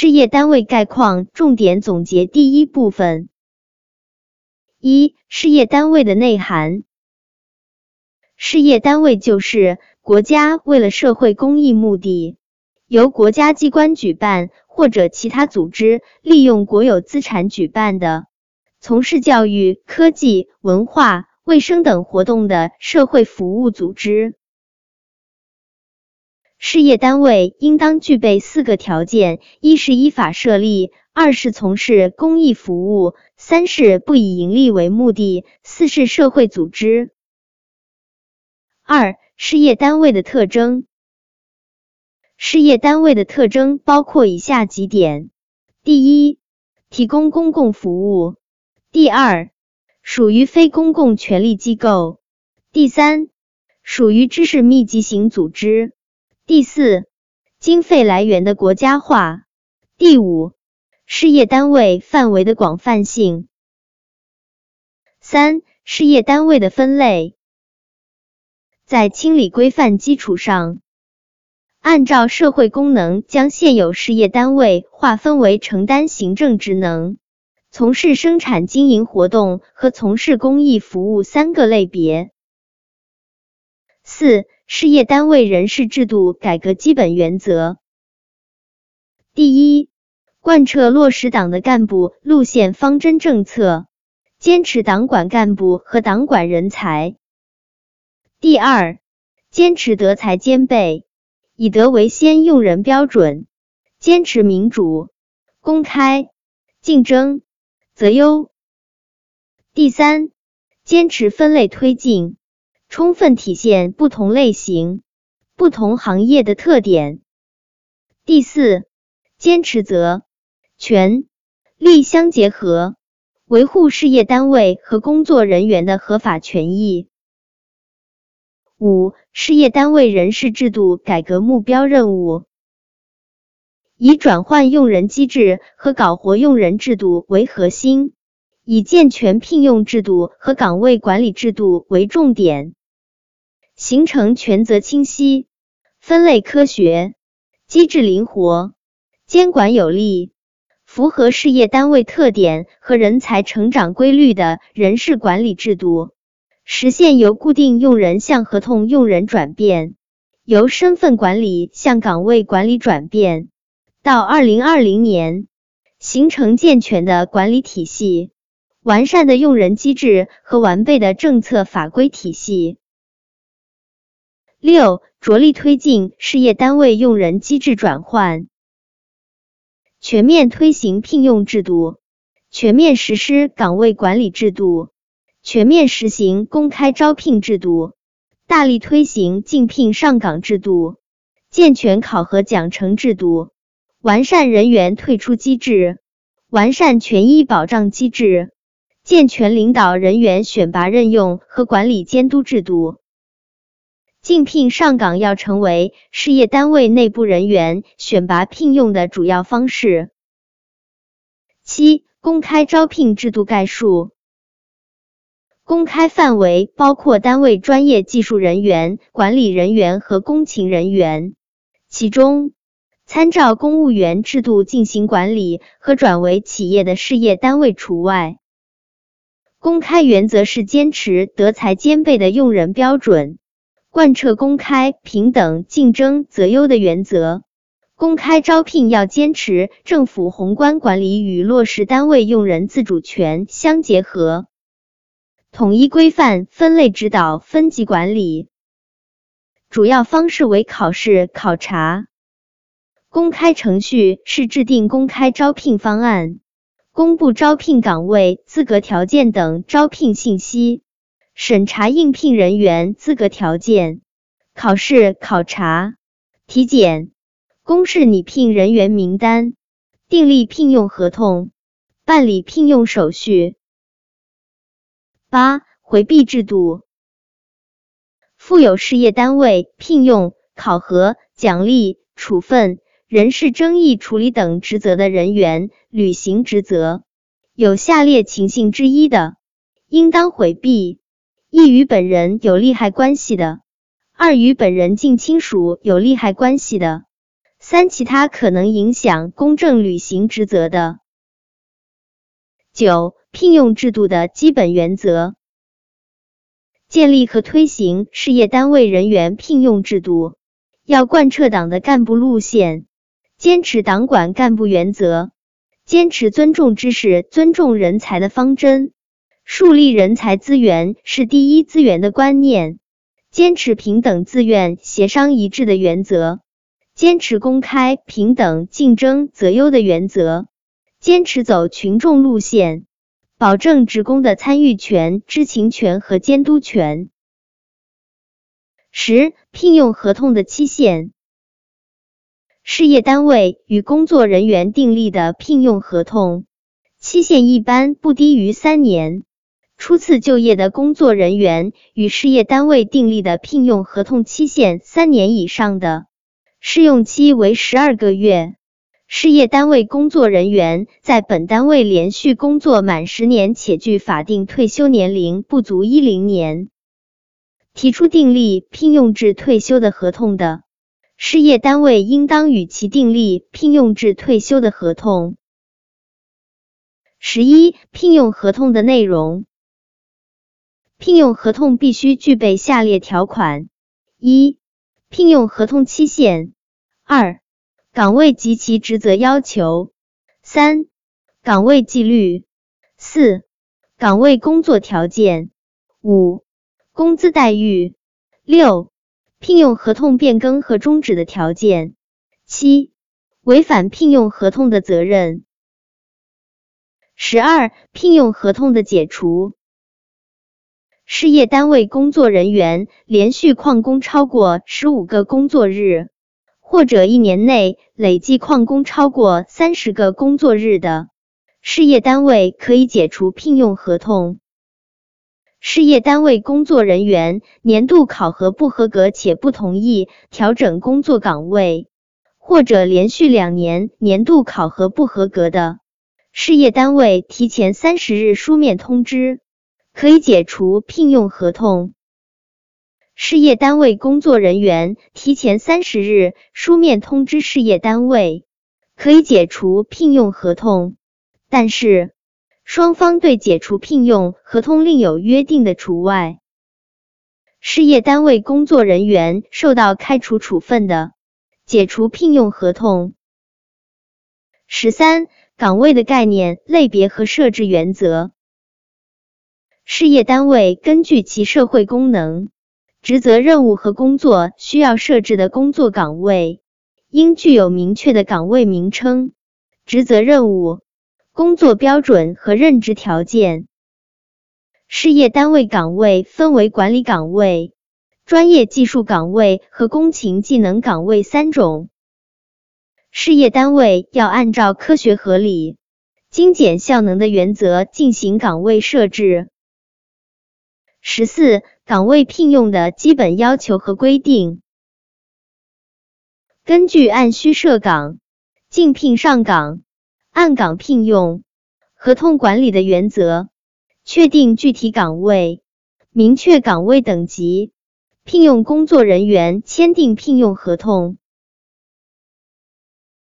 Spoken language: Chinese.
事业单位概况重点总结第一部分：一、事业单位的内涵。事业单位就是国家为了社会公益目的，由国家机关举办或者其他组织利用国有资产举办的，从事教育、科技、文化、卫生等活动的社会服务组织。事业单位应当具备四个条件：一是依法设立，二是从事公益服务，三是不以盈利为目的，四是社会组织。二、事业单位的特征。事业单位的特征包括以下几点：第一，提供公共服务；第二，属于非公共权力机构；第三，属于知识密集型组织；第四，经费来源的国家化；第五，事业单位范围的广泛性。三、事业单位的分类。在清理规范基础上，按照社会功能，将现有事业单位划分为承担行政职能、从事生产经营活动和从事公益服务三个类别。四、事业单位人事制度改革基本原则：第一，贯彻落实党的干部路线方针政策，坚持党管干部和党管人才。第二，坚持德才兼备，以德为先用人标准，坚持民主、公开、竞争、择优。第三，坚持分类推进，充分体现不同类型、不同行业的特点。第四，坚持责、权、利相结合，维护事业单位和工作人员的合法权益。五、事业单位人事制度改革目标任务，以转换用人机制和搞活用人制度为核心，以健全聘用制度和岗位管理制度为重点，形成权责清晰、分类科学、机制灵活、监管有力、符合事业单位特点和人才成长规律的人事管理制度。实现由固定用人向合同用人转变，由身份管理向岗位管理转变，到二零二零年形成健全的管理体系、完善的用人机制和完备的政策法规体系。六，着力推进事业单位用人机制转换，全面推行聘用制度，全面实施岗位管理制度。全面实行公开招聘制度，大力推行竞聘上岗制度，健全考核奖惩制度，完善人员退出机制，完善权益保障机制，健全领导人员选拔任用和管理监督制度。竞聘上岗要成为事业单位内部人员选拔聘用的主要方式。七、公开招聘制度概述。公开范围包括单位专业技术人员、管理人员和工勤人员，其中参照公务员制度进行管理和转为企业的事业单位除外。公开原则是坚持德才兼备的用人标准，贯彻公开、平等、竞争、择优的原则。公开招聘要坚持政府宏观管理与落实单位用人自主权相结合。统一规范、分类指导、分级管理，主要方式为考试、考察。公开程序是制定公开招聘方案，公布招聘岗位、资格条件等招聘信息，审查应聘人员资格条件，考试、考察、体检，公示拟聘人员名单，订立聘用合同，办理聘用手续。八、回避制度，负有事业单位聘用、考核、奖励、处分、人事争议处理等职责的人员履行职责，有下列情形之一的，应当回避：一、与本人有利害关系的；二、与本人近亲属有利害关系的；三、其他可能影响公正履行职责的。九、聘用制度的基本原则。建立和推行事业单位人员聘用制度，要贯彻党的干部路线，坚持党管干部原则，坚持尊重知识、尊重人才的方针，树立人才资源是第一资源的观念，坚持平等、自愿、协商一致的原则，坚持公开、平等、竞争、择优的原则，坚持走群众路线。保证职工的参与权、知情权和监督权。十、聘用合同的期限。事业单位与工作人员订立的聘用合同期限一般不低于三年。初次就业的工作人员与事业单位订立的聘用合同期限三年以上的，试用期为十二个月。事业单位工作人员在本单位连续工作满十年且距法定退休年龄不足一零年，提出订立聘用制退休的合同的，事业单位应当与其订立聘用制退休的合同。十一、聘用合同的内容，聘用合同必须具备下列条款：一、聘用合同期限；二、岗位及其职责要求，三、岗位纪律，四、岗位工作条件，五、工资待遇，六、聘用合同变更和终止的条件，七、违反聘用合同的责任。十二、聘用合同的解除，事业单位工作人员连续旷工超过十五个工作日。或者一年内累计旷工超过三十个工作日的事业单位，可以解除聘用合同。事业单位工作人员年度考核不合格且不同意调整工作岗位，或者连续两年年度考核不合格的事业单位，提前三十日书面通知，可以解除聘用合同。事业单位工作人员提前三十日书面通知事业单位，可以解除聘用合同，但是双方对解除聘用合同另有约定的除外。事业单位工作人员受到开除处分的，解除聘用合同。十三、岗位的概念、类别和设置原则。事业单位根据其社会功能。职责任务和工作需要设置的工作岗位，应具有明确的岗位名称、职责任务、工作标准和任职条件。事业单位岗位分为管理岗位、专业技术岗位和工勤技能岗位三种。事业单位要按照科学合理、精简效能的原则进行岗位设置。十四。岗位聘用的基本要求和规定，根据按需设岗、竞聘上岗、按岗聘用、合同管理的原则，确定具体岗位，明确岗位等级，聘用工作人员签订聘用合同。